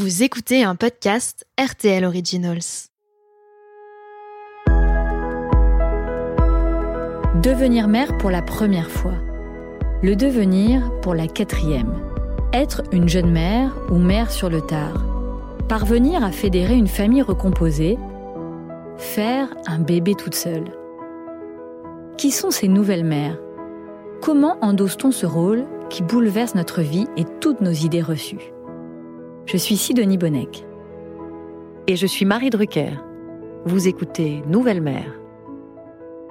Vous écoutez un podcast RTL Originals. Devenir mère pour la première fois. Le devenir pour la quatrième. Être une jeune mère ou mère sur le tard. Parvenir à fédérer une famille recomposée. Faire un bébé toute seule. Qui sont ces nouvelles mères? Comment endosse-t-on ce rôle qui bouleverse notre vie et toutes nos idées reçues? Je suis Sidonie Bonnec. Et je suis Marie Drucker. Vous écoutez Nouvelle Mère.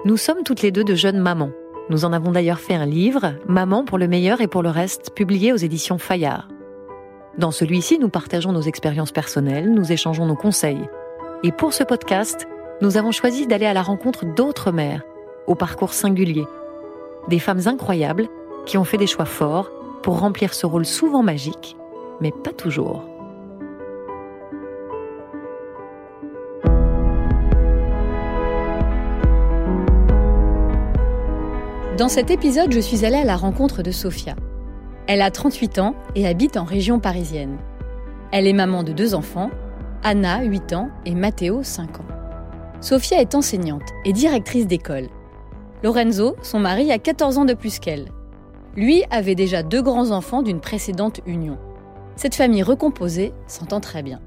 Nous sommes toutes les deux de jeunes mamans. Nous en avons d'ailleurs fait un livre, Maman pour le meilleur et pour le reste, publié aux éditions Fayard. Dans celui-ci, nous partageons nos expériences personnelles, nous échangeons nos conseils. Et pour ce podcast, nous avons choisi d'aller à la rencontre d'autres mères, au parcours singulier. Des femmes incroyables qui ont fait des choix forts pour remplir ce rôle souvent magique, mais pas toujours. Dans cet épisode, je suis allée à la rencontre de Sophia. Elle a 38 ans et habite en région parisienne. Elle est maman de deux enfants, Anna, 8 ans, et Matteo, 5 ans. Sophia est enseignante et directrice d'école. Lorenzo, son mari, a 14 ans de plus qu'elle. Lui avait déjà deux grands-enfants d'une précédente union. Cette famille recomposée s'entend très bien.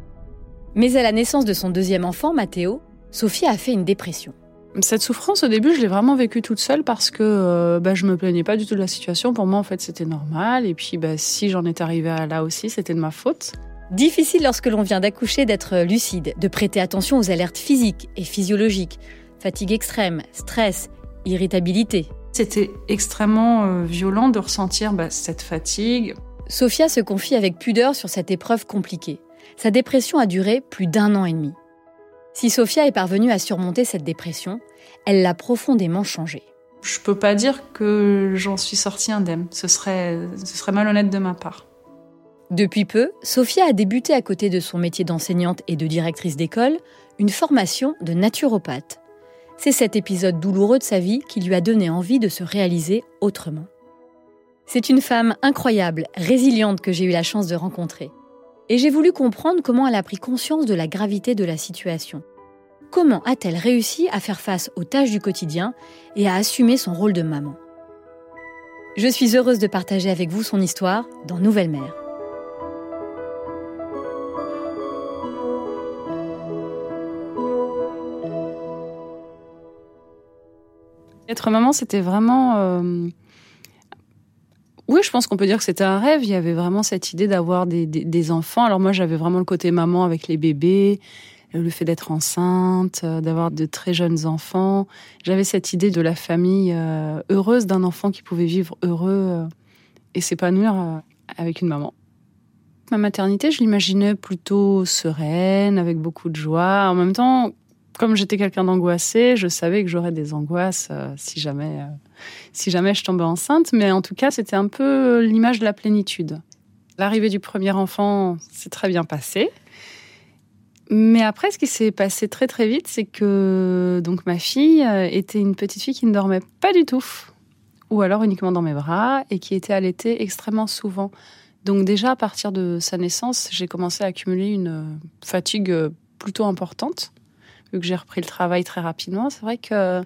Mais à la naissance de son deuxième enfant, Matteo, Sophia a fait une dépression. Cette souffrance, au début, je l'ai vraiment vécue toute seule parce que euh, bah, je me plaignais pas du tout de la situation. Pour moi, en fait, c'était normal. Et puis, bah, si j'en étais arrivée à là aussi, c'était de ma faute. Difficile lorsque l'on vient d'accoucher d'être lucide, de prêter attention aux alertes physiques et physiologiques, fatigue extrême, stress, irritabilité. C'était extrêmement euh, violent de ressentir bah, cette fatigue. Sophia se confie avec pudeur sur cette épreuve compliquée. Sa dépression a duré plus d'un an et demi. Si Sophia est parvenue à surmonter cette dépression, elle l'a profondément changée. Je peux pas dire que j'en suis sortie indemne. Ce serait, ce serait malhonnête de ma part. Depuis peu, Sophia a débuté à côté de son métier d'enseignante et de directrice d'école une formation de naturopathe. C'est cet épisode douloureux de sa vie qui lui a donné envie de se réaliser autrement. C'est une femme incroyable, résiliente que j'ai eu la chance de rencontrer. Et j'ai voulu comprendre comment elle a pris conscience de la gravité de la situation. Comment a-t-elle réussi à faire face aux tâches du quotidien et à assumer son rôle de maman? Je suis heureuse de partager avec vous son histoire dans Nouvelle Mère. Être maman, c'était vraiment... euh, Oui, je pense qu'on peut dire que c'était un rêve. Il y avait vraiment cette idée d'avoir des, des- enfants. Alors moi, j'avais vraiment le côté maman avec les bébés, le fait d'être enceinte, euh, d'avoir de très jeunes enfants. J'avais cette idée de la famille euh, heureuse, d'un enfant qui pouvait vivre heureux euh, et s'épanouir euh, avec une maman. Ma maternité, je l'imaginais plutôt sereine, avec beaucoup de joie. En même temps, comme j'étais quelqu'un d'angoissé, je savais que j'aurais des angoisses euh, si jamais, euh, si jamais je tombais enceinte. Mais en tout cas, c'était un peu l'image de la plénitude. L'arrivée du premier enfant s'est très bien passée. Mais après, ce qui s'est passé très très vite, c'est que donc ma fille euh, était une petite fille qui ne dormait pas du tout, ou alors uniquement dans mes bras, et qui était allaitée extrêmement souvent. Donc déjà à partir de sa naissance, j'ai commencé à accumuler une fatigue plutôt importante vu que j'ai repris le travail très rapidement, c'est vrai que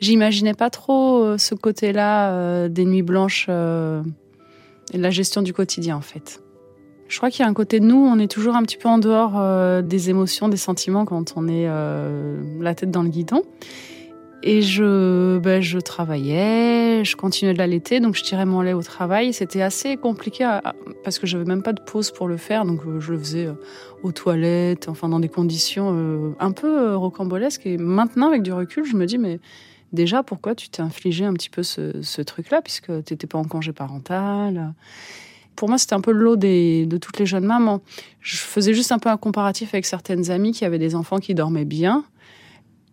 j'imaginais pas trop euh, ce côté-là euh, des nuits blanches euh, et de la gestion du quotidien en fait. Je crois qu'il y a un côté de nous, on est toujours un petit peu en dehors des émotions, des sentiments quand on est la tête dans le guidon. Et je, ben, je travaillais, je continuais de l'allaiter, donc je tirais mon lait au travail. C'était assez compliqué parce que j'avais même pas de pause pour le faire, donc euh, je le faisais euh, aux toilettes, enfin dans des conditions euh, un peu rocambolesques. Et maintenant, avec du recul, je me dis, mais déjà, pourquoi tu t'es infligé un petit peu ce, truc-là, puisque tu n'étais pas en congé parental? Pour moi, c'était un peu le lot de toutes les jeunes mamans. Je faisais juste un peu un comparatif avec certaines amies qui avaient des enfants qui dormaient bien.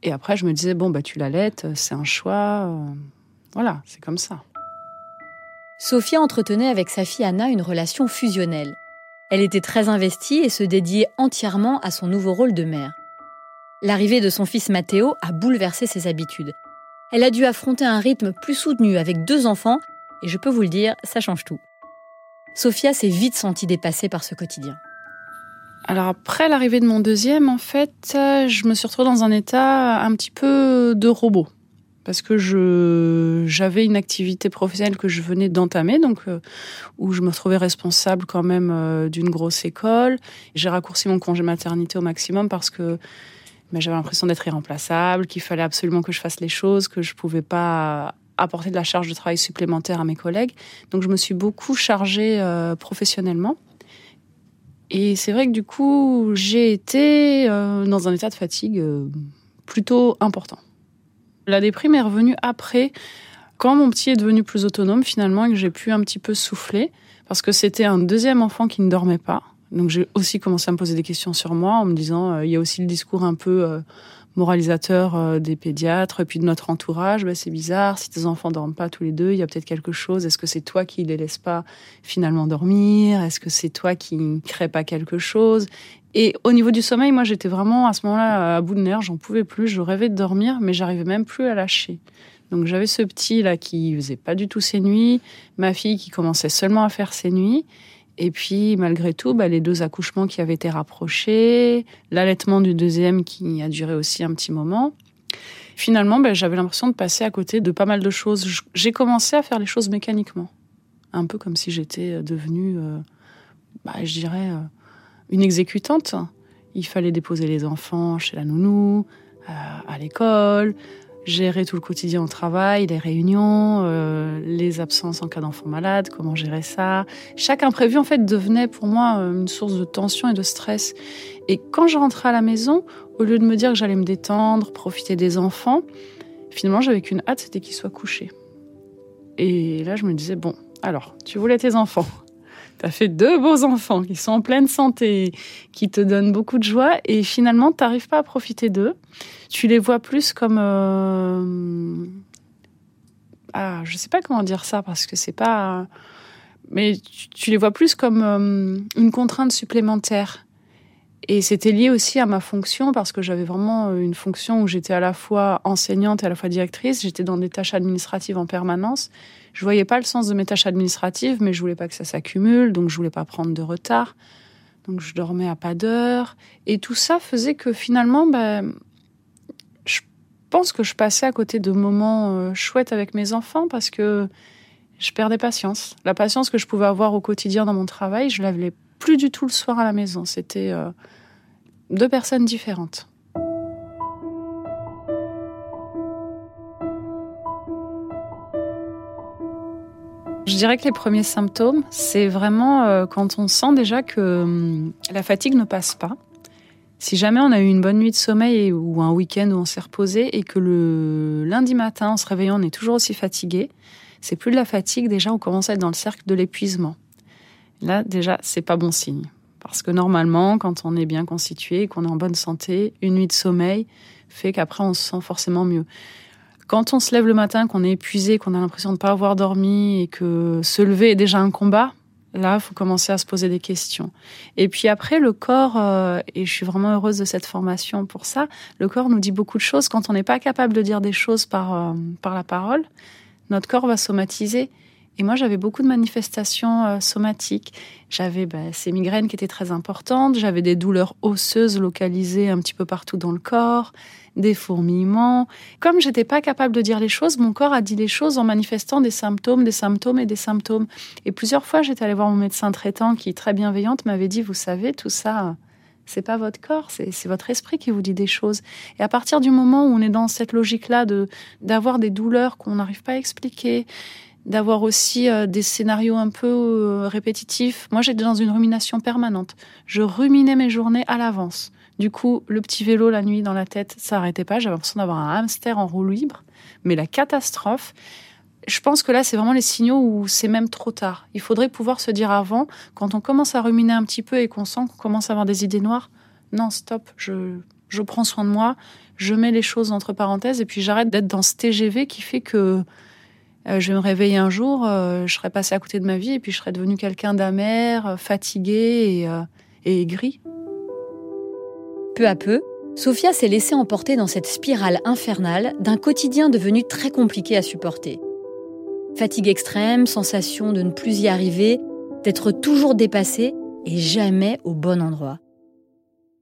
Et après, je me disais, bon, bah, tu l'allaites, c'est un choix. euh, Voilà, c'est comme ça. Sophia entretenait avec sa fille Anna une relation fusionnelle. Elle était très investie et se dédiait entièrement à son nouveau rôle de mère. L'arrivée de son fils Matteo a bouleversé ses habitudes. Elle a dû affronter un rythme plus soutenu avec deux enfants, et je peux vous le dire, ça change tout. Sophia s'est vite sentie dépassée par ce quotidien. Alors après l'arrivée de mon deuxième, en fait, je me suis retrouvée dans un état un petit peu de robot parce que j'avais une activité professionnelle que je venais d'entamer, donc euh, où je me trouvais responsable quand même euh, d'une grosse école. J'ai raccourci mon congé maternité au maximum parce que ben, j'avais l'impression d'être irremplaçable, qu'il fallait absolument que je fasse les choses, que je pouvais pas apporter de la charge de travail supplémentaire à mes collègues. Donc je me suis beaucoup chargée euh, professionnellement. Et c'est vrai que du coup, j'ai été dans un état de fatigue plutôt important. La déprime est revenue après, quand mon petit est devenu plus autonome finalement et que j'ai pu un petit peu souffler, parce que c'était un deuxième enfant qui ne dormait pas. Donc j'ai aussi commencé à me poser des questions sur moi en me disant, euh, il y a aussi le discours un peu euh, moralisateur euh, des pédiatres et puis de notre entourage. Bah, c'est bizarre, si tes enfants dorment pas tous les deux, il y a peut-être quelque chose. Est-ce que c'est toi qui les laisse pas finalement dormir? Est-ce que c'est toi qui ne crée pas quelque chose? Et au niveau du sommeil, moi, j'étais vraiment à ce moment-là à bout de nerfs, j'en pouvais plus, je rêvais de dormir, mais j'arrivais même plus à lâcher. Donc j'avais ce petit là qui faisait pas du tout ses nuits, ma fille qui commençait seulement à faire ses nuits, et puis malgré tout, bah, les deux accouchements qui avaient été rapprochés, l'allaitement du deuxième qui a duré aussi un petit moment. Finalement, bah, j'avais l'impression de passer à côté de pas mal de choses. J'ai commencé à faire les choses mécaniquement, un peu comme si j'étais devenue, euh, bah, je dirais. Euh, une exécutante. Il fallait déposer les enfants chez la nounou, euh, à, l'école, gérer tout le quotidien au travail, les réunions, euh, les absences en cas d'enfant malade, comment gérer ça. Chaque imprévu, en fait, devenait pour moi euh, une source de tension et de stress. Et quand je rentrais à la maison, au lieu de me dire que j'allais me détendre, profiter des enfants, finalement, j'avais qu'une hâte, c'était qu'ils soient couchés. Et là, je me disais, bon, alors, tu voulais tes enfants. Tu as fait deux beaux enfants qui sont en pleine santé, qui te donnent beaucoup de joie et finalement, tu n'arrives pas à profiter d'eux. Tu les vois plus comme... Euh... Ah, je sais pas comment dire ça parce que c'est pas... Mais tu, les vois plus comme euh, une contrainte supplémentaire. Et c'était lié aussi à ma fonction parce que j'avais vraiment euh, une fonction où j'étais à la fois enseignante et à la fois directrice. J'étais dans des tâches administratives en permanence. Je voyais pas le sens de mes tâches administratives, mais je voulais pas que ça s'accumule, donc je voulais pas prendre de retard. Donc je dormais à pas d'heure. Et tout ça faisait que finalement, ben, je pense que je passais à côté de moments euh, chouettes avec mes enfants parce que je perdais patience. La patience que je pouvais avoir au quotidien dans mon travail, je l'avais plus du tout le soir à la maison. C'était euh, deux personnes différentes. Dirais que les premiers symptômes, c'est vraiment euh, quand on sent déjà que hum, la fatigue ne passe pas. Si jamais on a eu une bonne nuit de sommeil ou un week-end où on s'est reposé et que le lundi matin, en se réveillant, on est toujours aussi fatigué, c'est plus de la fatigue, déjà on commence à être dans le cercle de l'épuisement. Là, déjà, c'est pas bon signe. Parce que normalement, quand on est bien constitué, qu'on est en bonne santé, une nuit de sommeil fait qu'après on se sent forcément mieux. Quand on se lève le matin, qu'on est épuisé, qu'on a l'impression de ne pas avoir dormi et que se lever est déjà un combat, là, faut commencer à se poser des questions. Et puis après, le corps, euh, et je suis vraiment heureuse de cette formation pour ça, le corps nous dit beaucoup de choses. Quand on n'est pas capable de dire des choses par, euh, par la parole, notre corps va somatiser. Et moi, j'avais beaucoup de manifestations euh, somatiques. J'avais bah, ces migraines qui étaient très importantes, j'avais des douleurs osseuses localisées un petit peu partout dans le corps, des fourmillements. Comme j'étais pas capable de dire les choses, mon corps a dit les choses en manifestant des symptômes, des symptômes et des symptômes. Et plusieurs fois, j'étais allée voir mon médecin traitant qui, très bienveillante, m'avait dit, vous savez, tout ça, c'est pas votre corps, c'est votre esprit qui vous dit des choses. Et à partir du moment où on est dans cette logique-là de d'avoir des douleurs qu'on n'arrive pas à expliquer, d'avoir aussi euh, des scénarios un peu euh, répétitifs. Moi, j'étais dans une rumination permanente. Je ruminais mes journées à l'avance. Du coup, le petit vélo la nuit dans la tête, ça n'arrêtait pas. J'avais l'impression d'avoir un hamster en roue libre. Mais la catastrophe, je pense que là, c'est vraiment les signaux où c'est même trop tard. Il faudrait pouvoir se dire avant, quand on commence à ruminer un petit peu et qu'on sent qu'on commence à avoir des idées noires, non, stop, je, je prends soin de moi, je mets les choses entre parenthèses et puis j'arrête d'être dans ce TGV qui fait que euh, je vais me réveiller un jour, euh, je serai passé à côté de ma vie et puis je serai devenu quelqu'un d'amer, euh, fatigué et, aigri. Peu à peu, Sophia s'est laissée emporter dans cette spirale infernale d'un quotidien devenu très compliqué à supporter. Fatigue extrême, sensation de ne plus y arriver, d'être toujours dépassée et jamais au bon endroit.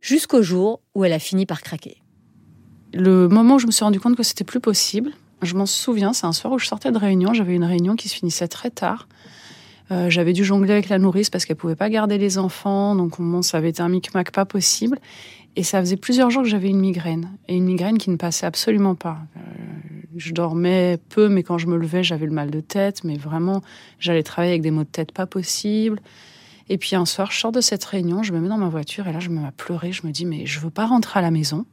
jusqu'au jour où elle a fini par craquer. Le moment où je me suis rendu compte que c'était plus possible, je m'en souviens, c'est un soir où je sortais de réunion, j'avais une réunion qui se finissait très tard. Euh, j'avais dû jongler avec la nourrice parce qu'elle pouvait pas garder les enfants, donc ça avait été un micmac pas possible. Et ça faisait plusieurs jours que j'avais une migraine, et une migraine qui ne passait absolument pas. Euh, je dormais peu, mais quand je me levais, j'avais le mal de tête, mais vraiment, j'allais travailler avec des maux de tête pas possibles. Et puis un soir, je sors de cette réunion, je me mets dans ma voiture, et là, je me mets à pleurer. Je me dis, mais je veux pas rentrer à la maison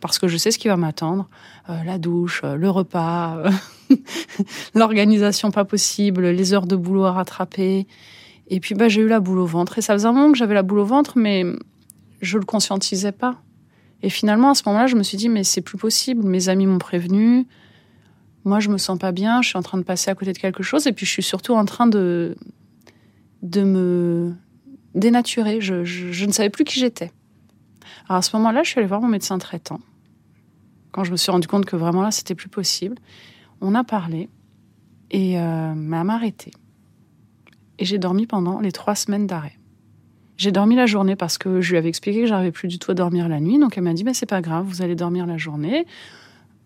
parce que je sais ce qui va m'attendre. Euh, la douche, le repas, l'organisation pas possible, les heures de boulot à rattraper. Et puis bah, j'ai eu la boule au ventre. Et ça faisait un moment que j'avais la boule au ventre, mais je le conscientisais pas. Et finalement, à ce moment-là, je me suis dit, mais c'est plus possible. Mes amis m'ont prévenu. Moi, je me sens pas bien. Je suis en train de passer à côté de quelque chose. Et puis, je suis surtout en train de, de me dénaturer. Je ne savais plus qui j'étais. Alors, à ce moment-là, je suis allée voir mon médecin traitant. Quand je me suis rendu compte que vraiment là, c'était plus possible. On a parlé et euh, m'a arrêté. Et j'ai dormi pendant les trois semaines d'arrêt. J'ai dormi la journée parce que je lui avais expliqué que j'arrivais plus du tout à dormir la nuit. Donc elle m'a dit, mais c'est pas grave, vous allez dormir la journée,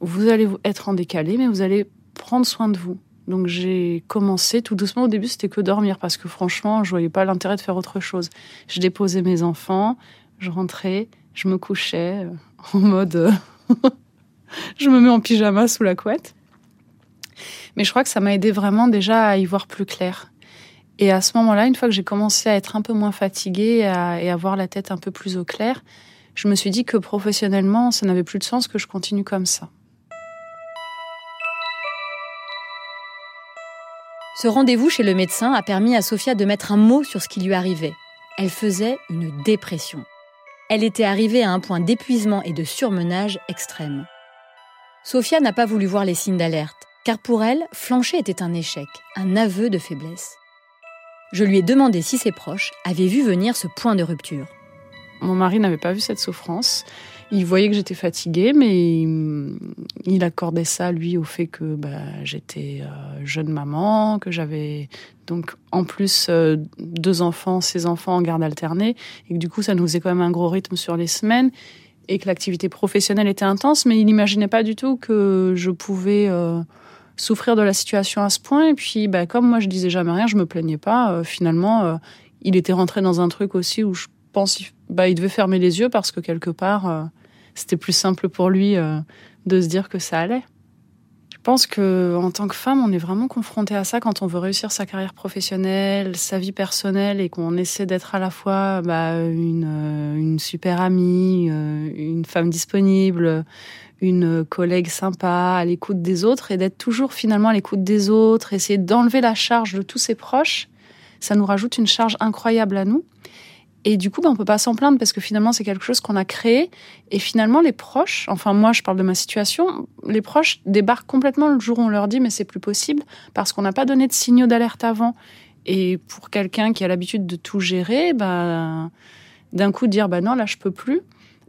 vous allez être en décalé, mais vous allez prendre soin de vous. Donc j'ai commencé tout doucement. Au début, c'était que dormir parce que franchement, je voyais pas l'intérêt de faire autre chose. Je déposais mes enfants, je rentrais, je me couchais euh, en mode, euh, je me mets en pyjama sous la couette. Mais je crois que ça m'a aidé vraiment déjà à y voir plus clair. Et à ce moment-là, une fois que j'ai commencé à être un peu moins fatiguée et à, avoir la tête un peu plus au clair, je me suis dit que professionnellement, ça n'avait plus de sens que je continue comme ça. Ce rendez-vous chez le médecin a permis à Sophia de mettre un mot sur ce qui lui arrivait. Elle faisait une dépression. Elle était arrivée à un point d'épuisement et de surmenage extrême. Sophia n'a pas voulu voir les signes d'alerte car pour elle, flancher était un échec, un aveu de faiblesse. Je lui ai demandé si ses proches avaient vu venir ce point de rupture. Mon mari n'avait pas vu cette souffrance. Il voyait que j'étais fatiguée, mais il accordait ça, lui, au fait que bah, j'étais euh, jeune maman, que j'avais donc en plus euh, deux enfants, ses enfants en garde alternée, et que du coup, ça nous faisait quand même un gros rythme sur les semaines, et que l'activité professionnelle était intense, mais il n'imaginait pas du tout que je pouvais... Euh, souffrir de la situation à ce point. Et puis, bah, comme moi, je disais jamais rien, je me plaignais pas. Finalement, il était rentré dans un truc aussi où je pense, bah, il devait fermer les yeux parce que quelque part, c'était plus simple pour lui de se dire que ça allait. Je pense que en tant que femme, on est vraiment confronté à ça quand on veut réussir sa carrière professionnelle, sa vie personnelle, et qu'on essaie d'être à la fois bah, une, une super amie, une femme disponible, une collègue sympa, à l'écoute des autres et d'être toujours finalement à l'écoute des autres, essayer d'enlever la charge de tous ses proches, ça nous rajoute une charge incroyable à nous. Et du coup, ben, on peut pas s'en plaindre parce que finalement, c'est quelque chose qu'on a créé. Et finalement, les proches, enfin moi, je parle de ma situation, les proches débarquent complètement le jour où on leur dit mais c'est plus possible parce qu'on n'a pas donné de signaux d'alerte avant. Et pour quelqu'un qui a l'habitude de tout gérer, ben, d'un coup dire bah non là je peux plus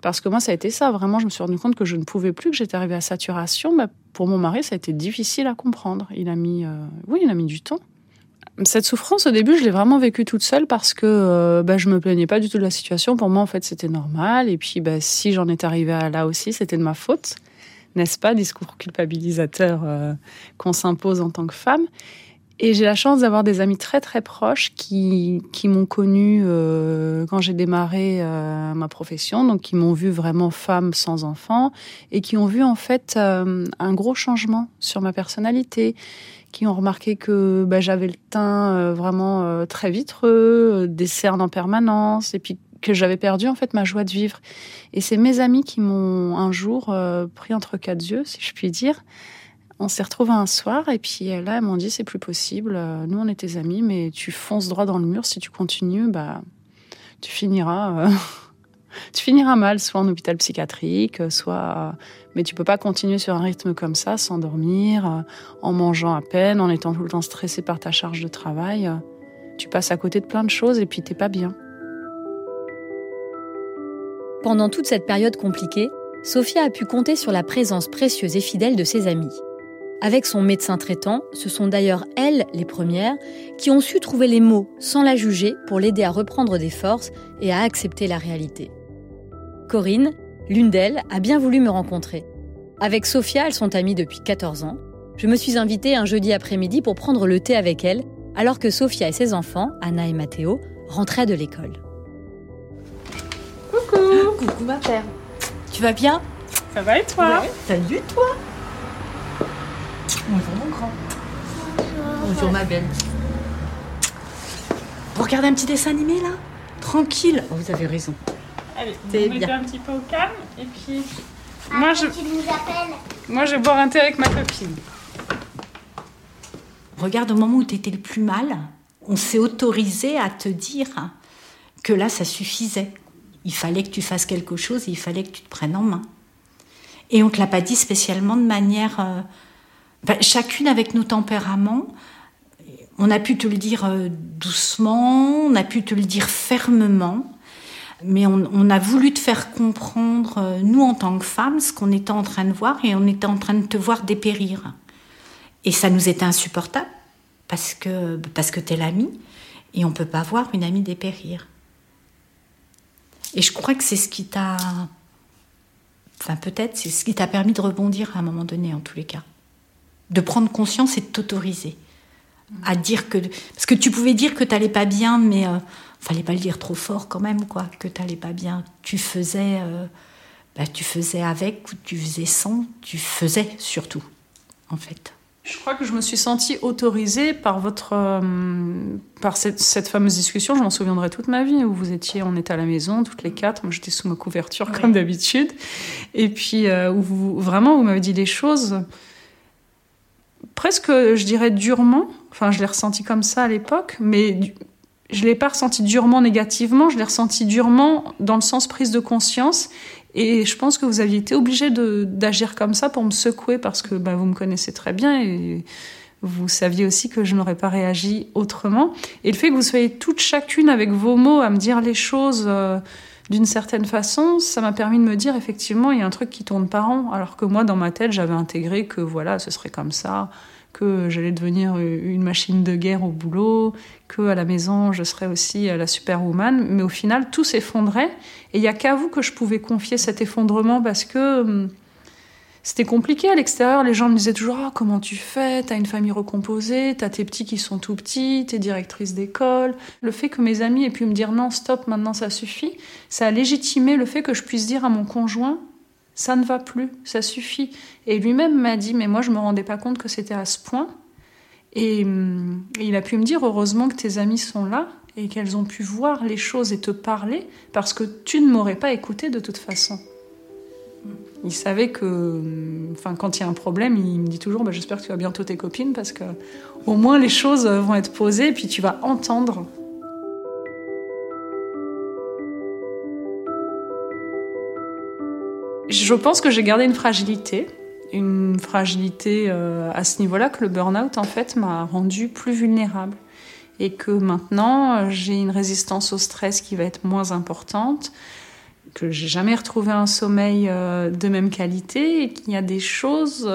parce que moi, ça a été ça. Vraiment, je me suis rendu compte que je ne pouvais plus, que j'étais arrivée à saturation. Mais pour mon mari, ça a été difficile à comprendre. Il a mis, euh, oui, il a mis du temps. Cette souffrance, au début, je l'ai vraiment vécue toute seule parce que euh, bah, je me plaignais pas du tout de la situation. Pour moi, en fait, c'était normal. Et puis, bah, si j'en étais arrivée à là aussi, c'était de ma faute. N'est-ce pas, discours culpabilisateur euh, qu'on s'impose en tant que femme. Et j'ai la chance d'avoir des amis très très proches qui, qui m'ont connue euh, quand j'ai démarré euh, ma profession, donc qui m'ont vu vraiment femme sans enfant et qui ont vu en fait euh, un gros changement sur ma personnalité, qui ont remarqué que bah, j'avais le teint euh, vraiment euh, très vitreux, des cernes en permanence et puis que j'avais perdu en fait ma joie de vivre. Et c'est mes amis qui m'ont un jour pris entre quatre yeux, si je puis dire on s'est retrouvés un soir et puis euh, là, elles m'ont dit c'est plus possible. Euh, nous, on est tes amis, mais tu fonces droit dans le mur. Si tu continues, bah, tu finiras, euh, tu finiras mal, soit en hôpital psychiatrique, soit. Mais tu peux pas continuer sur un rythme comme ça, sans dormir, en mangeant à peine, en étant tout le temps stressé par ta charge de travail. Tu passes à côté de plein de choses et puis t'es pas bien. Pendant toute cette période compliquée, Sophia a pu compter sur la présence précieuse et fidèle de ses amis. Avec son médecin traitant, ce sont d'ailleurs elles, les premières, qui ont su trouver les mots sans la juger pour l'aider à reprendre des forces et à accepter la réalité. Corinne, l'une d'elles, a bien voulu me rencontrer. Avec Sophia, elles sont amies depuis 14 ans. Je me suis invitée un jeudi après-midi pour prendre le thé avec elles, alors que Sophia et ses enfants, Anna et Matteo, rentraient de l'école. Coucou Coucou ma père. Tu vas bien? Ça va et toi? Salut toi Bonjour mon grand. Bonjour ma belle. Vous regardez un petit dessin animé là? Tranquille. Oh, vous avez raison. Allez, on bien. un petit peu au calme et puis Ah, moi je, Tu nous appelles moi je vais boire un thé avec ma copine. Regarde, au moment où tu étais le plus mal, on s'est autorisé à te dire que là, ça suffisait. Il fallait que tu fasses quelque chose, il fallait que tu te prennes en main. Et on ne te l'a pas dit spécialement de manière... euh, enfin, chacune avec nos tempéraments. On a pu te le dire euh, doucement, on a pu te le dire fermement, mais on, a voulu te faire comprendre, euh, nous en tant que femmes, ce qu'on était en train de voir et on était en train de te voir dépérir. Et ça nous était insupportable parce que, parce que t'es l'ami et on peut pas voir une amie dépérir. Et je crois que c'est ce qui t'a. Enfin, peut-être, c'est ce qui t'a permis de rebondir à un moment donné, en tous les cas. De prendre conscience et de t'autoriser à dire que. Parce que tu pouvais dire que t'allais pas bien, mais euh, fallait pas le dire trop fort quand même, quoi, que t'allais pas bien. Tu faisais. euh, bah, tu faisais avec ou tu faisais sans, tu faisais surtout, en fait. Je crois que je me suis sentie autorisée par votre, euh, par cette, cette fameuse discussion. Je m'en souviendrai toute ma vie où vous étiez, on était à la maison toutes les quatre. Moi, j'étais sous ma couverture comme d'habitude, et puis euh, où vous, vraiment vous m'avez dit les choses presque, je dirais durement. Enfin, je l'ai ressenti comme ça à l'époque, mais je l'ai pas ressenti durement négativement. Je l'ai ressenti durement dans le sens prise de conscience. Et je pense que vous aviez été obligé d'agir comme ça pour me secouer parce que bah, vous me connaissez très bien et vous saviez aussi que je n'aurais pas réagi autrement. Et le fait que vous soyez toutes chacune avec vos mots à me dire les choses euh, d'une certaine façon, ça m'a permis de me dire effectivement il y a un truc qui tourne pas rond. Alors que moi dans ma tête j'avais intégré que voilà ce serait comme ça, que j'allais devenir une machine de guerre au boulot, que à la maison je serais aussi la superwoman. Mais au final tout s'effondrait et il y a qu'à vous que je pouvais confier cet effondrement parce que hum, c'était compliqué à l'extérieur. Les gens me disaient toujours ah, comment tu fais? T'as une famille recomposée, t'as tes petits qui sont tout petits, t'es directrice d'école. Le fait que mes amis aient pu me dire non, stop, maintenant ça suffit, ça a légitimé le fait que je puisse dire à mon conjoint ça ne va plus, ça suffit. Et lui-même m'a dit mais moi je me rendais pas compte que c'était à ce point. Et, hum, il a pu me dire heureusement que tes amis sont là et qu'elles ont pu voir les choses et te parler parce que tu ne m'aurais pas écouté de toute façon. Il savait que, enfin, quand il y a un problème, il me dit toujours, bah, j'espère que tu vas bientôt tes copines parce que au moins les choses vont être posées et puis tu vas entendre. Je pense que j'ai gardé une fragilité, une fragilité euh, à ce niveau-là que le burn-out en fait m'a rendue plus vulnérable et que maintenant euh, j'ai une résistance au stress qui va être moins importante que j'ai jamais retrouvé un sommeil euh, de même qualité et qu'il y a des choses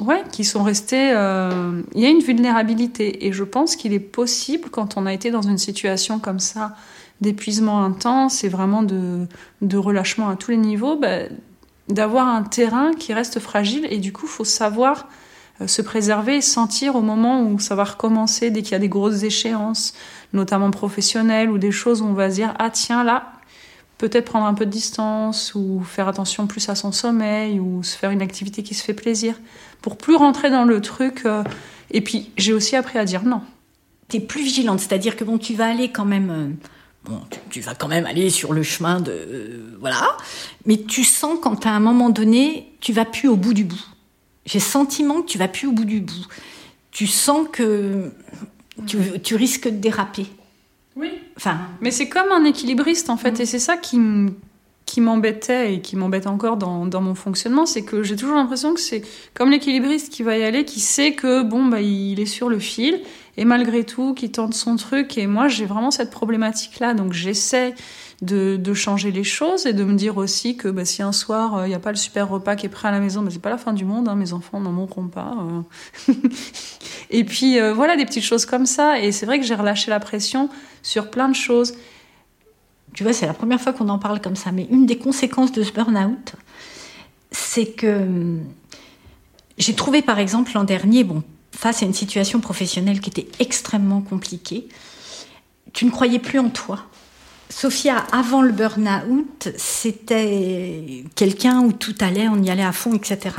ouais, qui sont restées. il y a une vulnérabilité et je pense qu'il est possible quand on a été dans une situation comme ça d'épuisement intense et vraiment de, de relâchement à tous les niveaux, bah, d'avoir un terrain qui reste fragile et du coup, faut savoir euh, se préserver et sentir au moment où ça va recommencer, dès qu'il y a des grosses échéances, notamment professionnelles ou des choses où on va se dire ah tiens là peut-être prendre un peu de distance ou faire attention plus à son sommeil ou se faire une activité qui se fait plaisir pour plus rentrer dans le truc. euh, Et puis j'ai aussi appris à dire non. tu es plus vigilante, c'est-à-dire que bon, tu vas aller quand même, euh, bon, tu, tu vas quand même aller sur le chemin de, euh, voilà, mais tu sens quand à un moment donné, tu vas plus au bout du bout. J'ai le sentiment que tu vas plus au bout du bout. Tu sens que tu, tu risques de déraper. Oui. Enfin, Mais c'est comme un équilibriste en fait, et c'est ça qui qui m'embêtait et qui m'embête encore dans, dans mon fonctionnement, c'est que j'ai toujours l'impression que c'est comme l'équilibriste qui va y aller, qui sait que bon bah il est sur le fil et malgré tout qui tente son truc. Et moi j'ai vraiment cette problématique là, donc j'essaie de, changer les choses et de me dire aussi que bah, si un soir il n'y a pas le super repas qui est prêt à la maison, bah, c'est pas la fin du monde, hein, mes enfants n'en manqueront pas. euh. et puis euh, voilà des petites choses comme ça. Et c'est vrai que j'ai relâché la pression sur plein de choses Tu vois, c'est la première fois qu'on en parle comme ça. Mais une des conséquences de ce burn-out, c'est que hum, j'ai trouvé, par exemple, l'an dernier, bon, face à une situation professionnelle qui était extrêmement compliquée, tu ne croyais plus en toi. Sophia, avant le burn-out, c'était quelqu'un où tout allait, on y allait à fond, etc.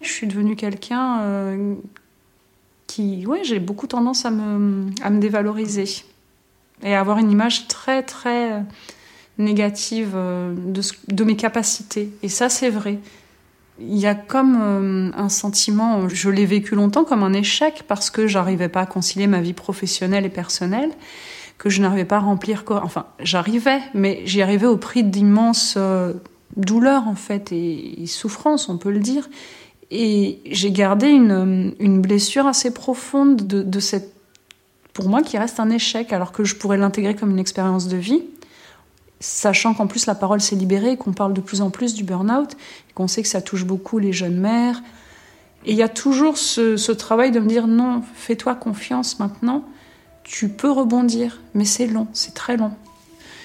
Je suis devenue quelqu'un euh, qui, ouais, j'ai beaucoup tendance à me, à me dévaloriser et à avoir une image très, très négative euh, de mes capacités. Et ça, c'est vrai. Il y a comme euh, un sentiment, je l'ai vécu longtemps comme un échec parce que j'arrivais pas à concilier ma vie professionnelle et personnelle, que je n'arrivais pas à remplir. Enfin, j'arrivais, mais j'y arrivais au prix d'immenses euh, douleurs en fait et, souffrances, on peut le dire. Et j'ai gardé une, blessure assez profonde de, de cette, pour moi, qui reste un échec, alors que je pourrais l'intégrer comme une expérience de vie sachant qu'en plus la parole s'est libérée, qu'on parle de plus en plus du burn-out, qu'on sait que ça touche beaucoup les jeunes mères. Et il y a toujours ce, travail de me dire non, fais-toi confiance maintenant, tu peux rebondir, mais c'est long, c'est très long.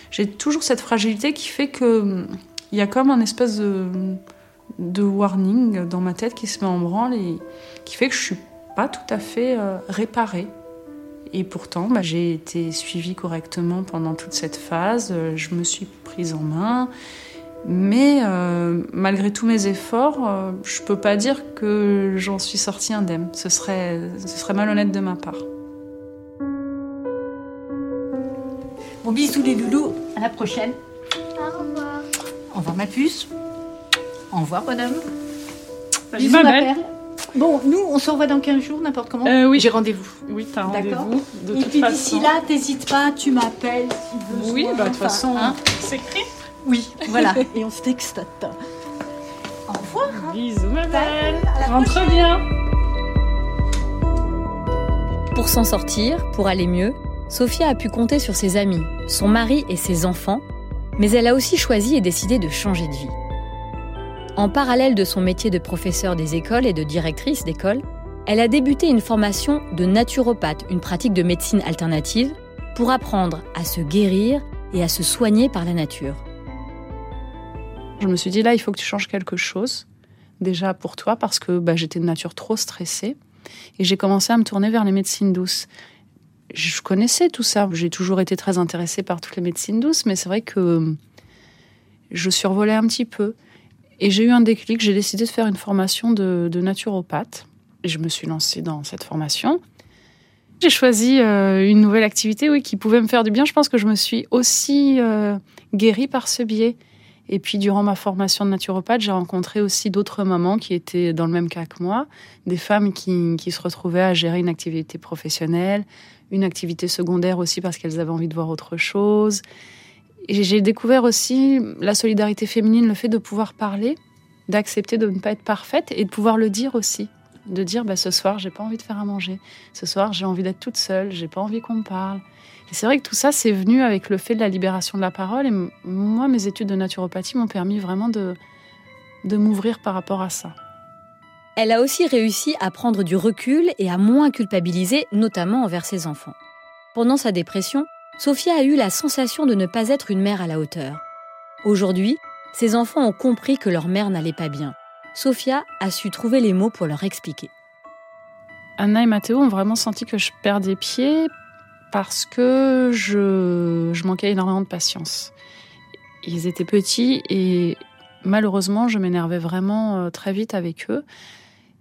J'ai toujours cette fragilité qui fait que il y a comme un espèce de, de, warning dans ma tête qui se met en branle et qui fait que je suis pas tout à fait euh, réparée. Et pourtant, bah, j'ai été suivie correctement pendant toute cette phase. Euh, je me suis prise en main. Mais euh, malgré tous mes efforts, euh, je ne peux pas dire que j'en suis sortie indemne. Ce serait, ce serait malhonnête de ma part. Bon bisous les loulous, à la prochaine. Au revoir. Au revoir ma puce. Au revoir madame. Bisous ma belle. Bon, nous, on se revoit dans 15 jours, n'importe comment. Euh, oui. J'ai rendez-vous. Oui, t'as rendez-vous. De Et toute puis d'ici là, t'hésites pas, tu m'appelles si besoin. Oui, bah de toute façon, hein. c'est écrit. Oui, voilà. Et on se texte. Au revoir. Bisous ma belle. Rentre prochaine. bien. Pour s'en sortir, pour aller mieux, Sophia a pu compter sur ses amis, son mari et ses enfants, mais elle a aussi choisi et décidé de changer de vie. En parallèle de son métier de professeur des écoles et de directrice d'école, elle a débuté une formation de naturopathe, une pratique de médecine alternative, pour apprendre à se guérir et à se soigner par la nature. Je me suis dit là, il faut que tu changes quelque chose. Déjà pour toi, parce que bah, j'étais de nature trop stressée. Et j'ai commencé à me tourner vers les médecines douces. Je connaissais tout ça. J'ai toujours été très intéressée par toutes les médecines douces, mais c'est vrai que je survolais un petit peu. Et j'ai eu un déclic. J'ai décidé de faire une formation de, naturopathe. Et je me suis lancée dans cette formation. J'ai choisi euh, une nouvelle activité oui, qui pouvait me faire du bien. Je pense que je me suis aussi euh, guérie par ce biais. Et puis, durant ma formation de naturopathe, j'ai rencontré aussi d'autres mamans qui étaient dans le même cas que moi, des femmes qui, qui se retrouvaient à gérer une activité professionnelle, une activité secondaire aussi parce qu'elles avaient envie de voir autre chose. J'ai découvert aussi la solidarité féminine, le fait de pouvoir parler, d'accepter de ne pas être parfaite et de pouvoir le dire aussi. De dire, bah, ce soir, j'ai pas envie de faire à manger. Ce soir, j'ai envie d'être toute seule, j'ai pas envie qu'on me parle. Et c'est vrai que tout ça, c'est venu avec le fait de la libération de la parole. Et moi, mes études de naturopathie m'ont permis vraiment de m'ouvrir par rapport à ça. Elle a aussi réussi à prendre du recul et à moins culpabiliser, notamment envers ses enfants. Pendant sa dépression, Sophia a eu la sensation de ne pas être une mère à la hauteur. Aujourd'hui, ses enfants ont compris que leur mère n'allait pas bien. Sophia a su trouver les mots pour leur expliquer. Anna et Mathéo ont vraiment senti que je perdais pied parce que je, je manquais énormément de patience. Ils étaient petits et malheureusement, je m'énervais vraiment euh, très vite avec eux.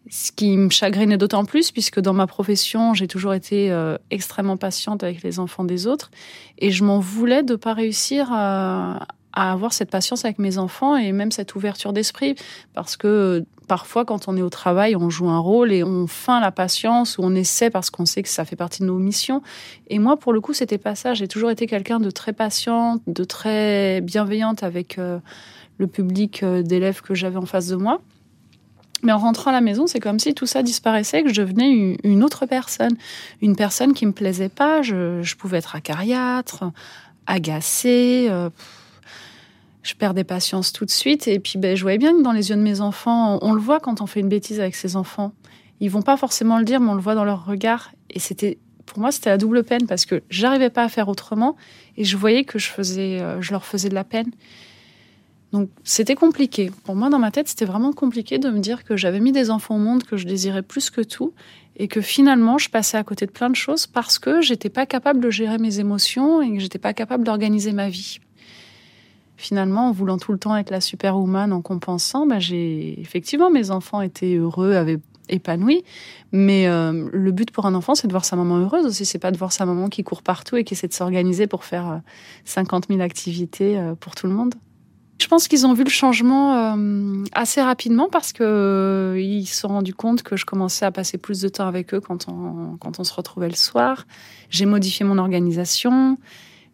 Ce qui me chagrinait d'autant plus puisque dans ma profession, j'ai toujours été euh, extrêmement patiente avec les enfants des autres et je m'en voulais de pas réussir à, à avoir cette patience avec mes enfants et même cette ouverture d'esprit parce que parfois quand on est au travail, on joue un rôle et on feint la patience ou on essaie parce qu'on sait que ça fait partie de nos missions. Et moi, pour le coup, c'était pas ça. J'ai toujours été quelqu'un de très patiente, de très bienveillante avec euh, le public euh, d'élèves que j'avais en face de moi. Mais en rentrant à la maison, c'est comme si tout ça disparaissait, que je devenais une- autre personne. Une personne qui me plaisait pas. Je, pouvais être acariâtre, agacée. euh, je perdais patience tout de suite. Et puis, ben, je voyais bien que dans les yeux de mes enfants, on le voit quand on fait une bêtise avec ses enfants. Ils vont pas forcément le dire, mais on le voit dans leur regard. Et c'était pour moi, c'était la double peine parce que j'arrivais pas à faire autrement et je voyais que je faisais, euh, je leur faisais de la peine. Donc c'était compliqué. Pour moi, dans ma tête, c'était vraiment compliqué de me dire que j'avais mis des enfants au monde que je désirais plus que tout et que finalement, je passais à côté de plein de choses parce que j'étais pas capable de gérer mes émotions et que j'étais pas capable d'organiser ma vie. Finalement, en voulant tout le temps être la superwoman en compensant, bah, j'ai effectivement mes enfants étaient heureux, avaient épanoui. Mais euh, le but pour un enfant, c'est de voir sa maman heureuse aussi. C'est pas de voir sa maman qui court partout et qui essaie de s'organiser pour faire euh, 50 000 activités euh, pour tout le monde. Je pense qu'ils ont vu le changement euh, assez rapidement parce que euh, ils se sont rendus compte que je commençais à passer plus de temps avec eux quand on, quand on se retrouvait le soir. J'ai modifié mon organisation.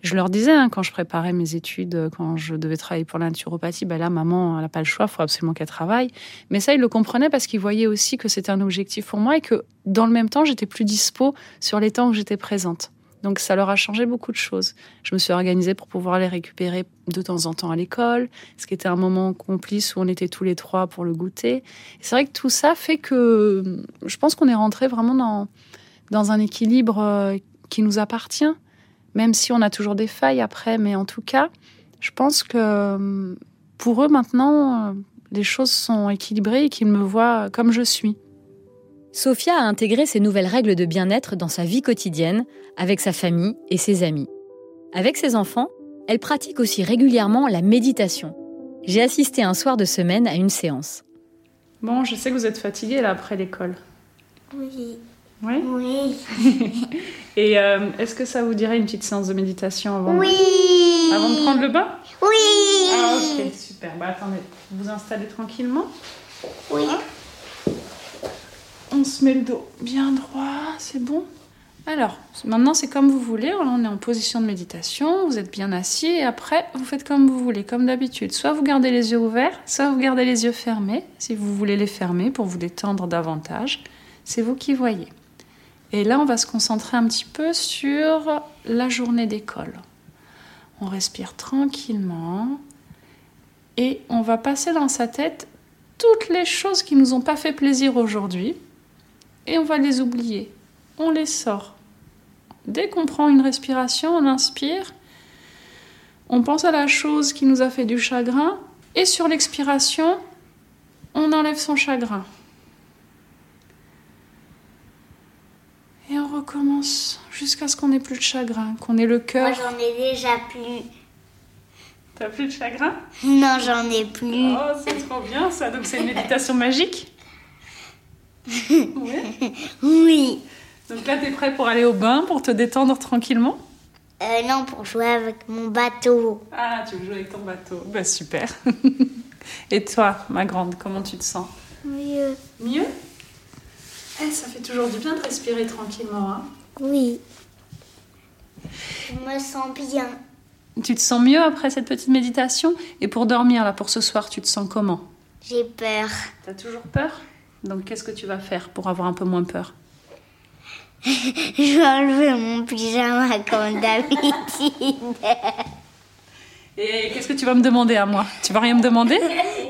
Je leur disais, hein, quand je préparais mes études, euh, quand je devais travailler pour la naturopathie, ben là, maman, elle n'a pas le choix, il faut absolument qu'elle travaille. Mais ça, ils le comprenaient parce qu'ils voyaient aussi que c'était un objectif pour moi et que, dans le même temps, j'étais plus dispo sur les temps où j'étais présente. Donc, ça leur a changé beaucoup de choses. Je me suis organisée pour pouvoir les récupérer de temps en temps à l'école, ce qui était un moment complice où on était tous les trois pour le goûter. C'est vrai que tout ça fait que je pense qu'on est rentré vraiment dans, dans un équilibre euh, qui nous appartient même si on a toujours des failles après, mais en tout cas, je pense que euh, pour eux maintenant, euh, les choses sont équilibrées et qu'ils me voient comme je suis. Sophia a intégré ces nouvelles règles de bien-être dans sa vie quotidienne, avec sa famille et ses amis. Avec ses enfants, elle pratique aussi régulièrement la méditation. J'ai assisté un soir de semaine à une séance. Bon, je sais que vous êtes fatiguée là après l'école. Oui. Oui? Oui. Et euh, est-ce que ça vous dirait une petite séance de méditation avant, Oui. avant de prendre le bain? Oui. Ah ok, super. Bah attendez, vous installez tranquillement? Oui. On se met le dos bien droit, c'est bon Alors, maintenant c'est comme vous voulez, on est en position de méditation, vous êtes bien assis et après vous faites comme vous voulez, comme d'habitude. Soit vous gardez les yeux ouverts, soit vous gardez les yeux fermés, si vous voulez les fermer pour vous détendre davantage. C'est vous qui voyez. Et là, on va se concentrer un petit peu sur la journée d'école. On respire tranquillement et on va passer dans sa tête toutes les choses qui nous ont pas fait plaisir aujourd'hui et on va les oublier. On les sort. Dès qu'on prend une respiration, on inspire, on pense à la chose qui nous a fait du chagrin et sur l'expiration, on enlève son chagrin. Et on recommence jusqu'à ce qu'on n'ait plus de chagrin, qu'on ait le Moi, cœur. j'en ai déjà plus. T'as plus de chagrin? Non, j'en ai plus. Oh, c'est trop bien ça. Donc c'est une méditation magique? Ouais. Oui. Donc là, t'es prêt pour aller au bain, pour te détendre tranquillement Euh, non, pour jouer avec mon bateau. Ah, tu veux jouer avec ton bateau. Bah super. Et toi, ma grande, comment tu te sens? Mieux. Mieux? Eh, ça fait toujours du bien de respirer tranquillement. Hein Oui. Je me sens bien. tu te sens mieux après cette petite méditation? Et pour dormir, là, pour ce soir, tu te sens comment? J'ai peur. T'as toujours peur? Donc qu'est-ce que tu vas faire pour avoir un peu moins peur? Je vais enlever mon pyjama comme d'habitude. Et qu'est-ce que tu vas me demander à moi? Tu vas rien me demander?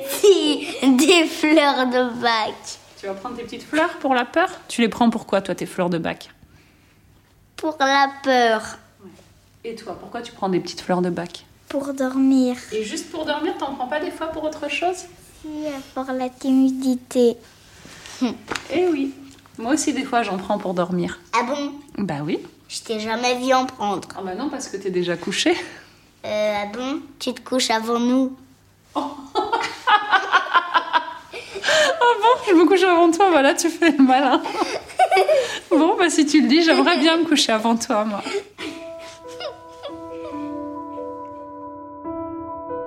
Si, des fleurs de bac. Tu vas prendre tes petites fleurs pour la peur? Tu les prends pourquoi, toi, tes fleurs de bac? Pour la peur. Et toi, pourquoi tu prends des petites fleurs de bac? Pour dormir. Et juste pour dormir, t'en prends pas des fois pour autre chose? Si, pour la timidité. Eh oui. Moi aussi, des fois, j'en prends pour dormir. Ah bon? Bah oui. Je t'ai jamais vu en prendre. Ah bah non, parce que t'es déjà couché. Euh, ah bon? Tu te couches avant nous Ah bon, je me couche avant toi, voilà, tu fais le malin. Bon, bah si tu le dis, j'aimerais bien me coucher avant toi, moi.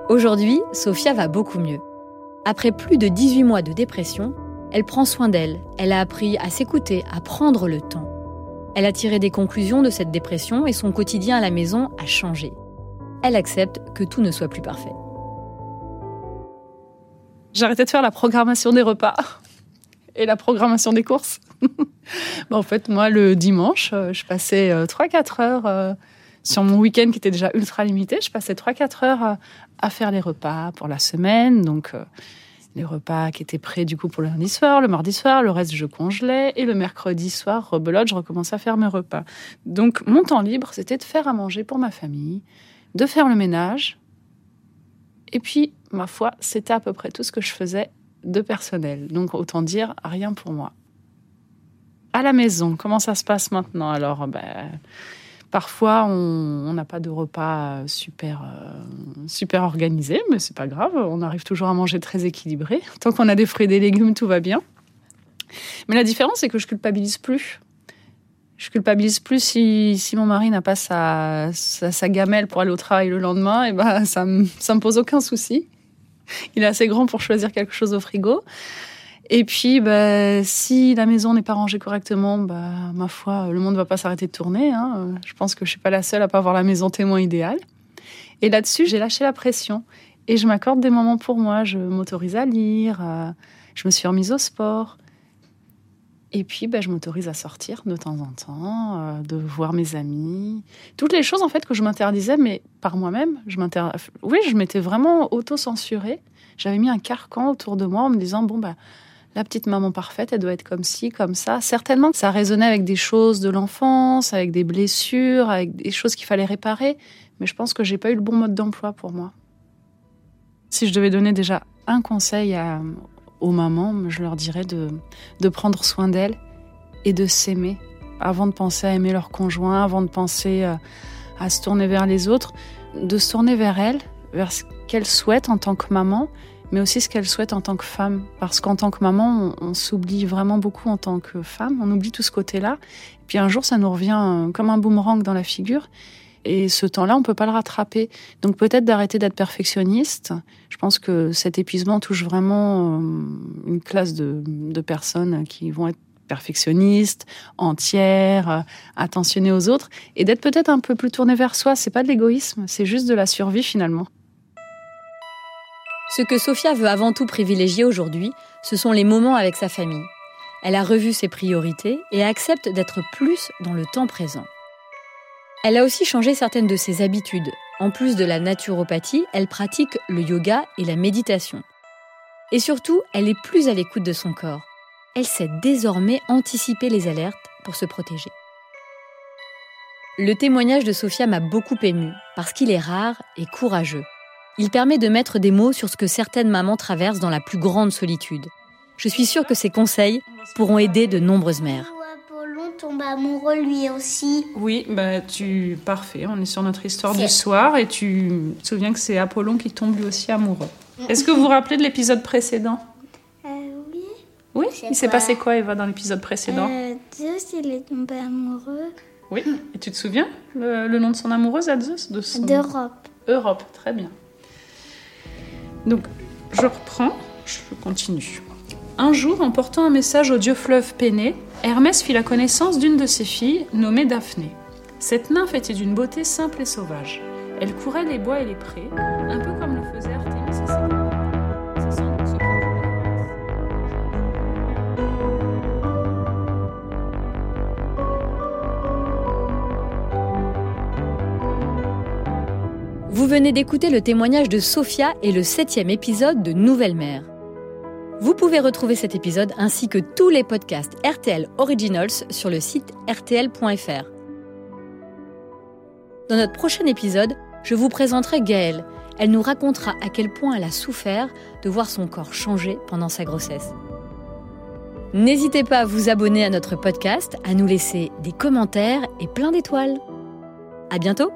Aujourd'hui, Sophia va beaucoup mieux. Après plus de 18 mois de dépression, elle prend soin d'elle, elle a appris à s'écouter, à prendre le temps. Elle a tiré des conclusions de cette dépression et son quotidien à la maison a changé. Elle accepte que tout ne soit plus parfait. Arrêté de faire la programmation des repas et la programmation des courses. Bah, en fait, moi, le dimanche, euh, je passais euh, 3-4 heures euh, sur mon week-end qui était déjà ultra limité. Je passais 3-4 heures euh, à faire les repas pour la semaine. Donc, euh, les repas qui étaient prêts du coup pour le lundi soir, le mardi soir, le reste je congelais et le mercredi soir, rebelote, je recommençais à faire mes repas. Donc mon temps libre, c'était de faire à manger pour ma famille, de faire le ménage. Et puis, ma foi, c'était à peu près tout ce que je faisais de personnel. Donc autant dire rien pour moi. À la maison, comment ça se passe maintenant Alors, ben, Parfois, on n'a pas de repas super, euh, super organisé, mais c'est pas grave. On arrive toujours à manger très équilibré. Tant qu'on a des fruits et des légumes, tout va bien. Mais la différence, c'est que je culpabilise plus. Je culpabilise plus si, mon mari n'a pas sa, sa, gamelle pour aller au travail le lendemain. Et ben, ça ne me pose aucun souci. Il est assez grand pour choisir quelque chose au frigo. Et puis, bah, si la maison n'est pas rangée correctement, bah, ma foi, le monde ne va pas s'arrêter de tourner. Hein. Je pense que je suis pas la seule à pas avoir la maison témoin idéale. Et là-dessus, j'ai lâché la pression et je m'accorde des moments pour moi. Je m'autorise à lire, je me suis remise au sport. Et puis, bah, je m'autorise à sortir de temps en temps, euh, de voir mes amis. Toutes les choses, en fait, que je m'interdisais, mais par moi-même. Je oui, je m'étais vraiment auto-censurée. J'avais mis un carcan autour de moi en me disant, bon, bah, la petite maman parfaite, elle doit être comme ci, comme ça. Certainement ça résonnait avec des choses de l'enfance, avec des blessures, avec des choses qu'il fallait réparer, mais je pense que j'ai pas eu le bon mode d'emploi pour moi. Si je devais donner déjà un conseil aux mamans, je leur dirais de, de prendre soin d'elles et de s'aimer avant de penser à aimer leur conjoint, avant de penser euh, à se tourner vers les autres, de se tourner vers elles, vers ce qu'elles souhaitent en tant que maman mais aussi ce qu'elle souhaite en tant que femme. Parce qu'en tant que maman, on, s'oublie vraiment beaucoup en tant que femme, on oublie tout ce côté-là. Puis un jour, ça nous revient euh, comme un boomerang dans la figure. Et ce temps-là, on peut pas le rattraper. Donc peut-être d'arrêter d'être perfectionniste. Je pense que cet épuisement touche vraiment euh, une classe de, personnes qui vont être perfectionnistes, entières, euh, attentionnées aux autres, et d'être peut-être un peu plus tourné vers soi. C'est pas de l'égoïsme, c'est juste de la survie finalement. Ce que Sophia veut avant tout privilégier aujourd'hui, ce sont les moments avec sa famille. Elle a revu ses priorités et accepte d'être plus dans le temps présent. Elle a aussi changé certaines de ses habitudes. En plus de la naturopathie, elle pratique le yoga et la méditation. Et surtout, elle est plus à l'écoute de son corps. Elle sait désormais anticiper les alertes pour se protéger. Le témoignage de Sophia m'a beaucoup ému parce qu'il est rare et courageux. Il permet de mettre des mots sur ce que certaines mamans traversent dans la plus grande solitude. Je suis sûre que ces conseils pourront aider de nombreuses mères. Apollon tombe amoureux lui aussi. Oui, bah tu parfait. On est sur notre histoire du soir et tu te souviens que c'est Apollon qui tombe lui aussi amoureux. Est-ce que vous vous rappelez de l'épisode précédent? Euh, Oui. Oui? Il s'est passé quoi, Eva, dans l'épisode précédent? Euh, Zeus, il est tombé amoureux. Oui. Et tu te souviens le, nom de son amoureuse à Zeus? D'Europe. Europe. Très bien. Donc, je reprends, je continue. Un jour, en portant un message au dieu fleuve Péné, Hermès fit la connaissance d'une de ses filles, nommée Daphné. Cette nymphe était d'une beauté simple et sauvage. Elle courait les bois et les prés, un peu comme Vous venez d'écouter le témoignage de Sophia et le septième épisode de Nouvelle Mère. Vous pouvez retrouver cet épisode ainsi que tous les podcasts RTL Originals sur le site rtl.fr. Dans notre prochain épisode, je vous présenterai Gaëlle. Elle nous racontera à quel point elle a souffert de voir son corps changer pendant sa grossesse. N'hésitez pas à vous abonner à notre podcast, à nous laisser des commentaires et plein d'étoiles. À bientôt!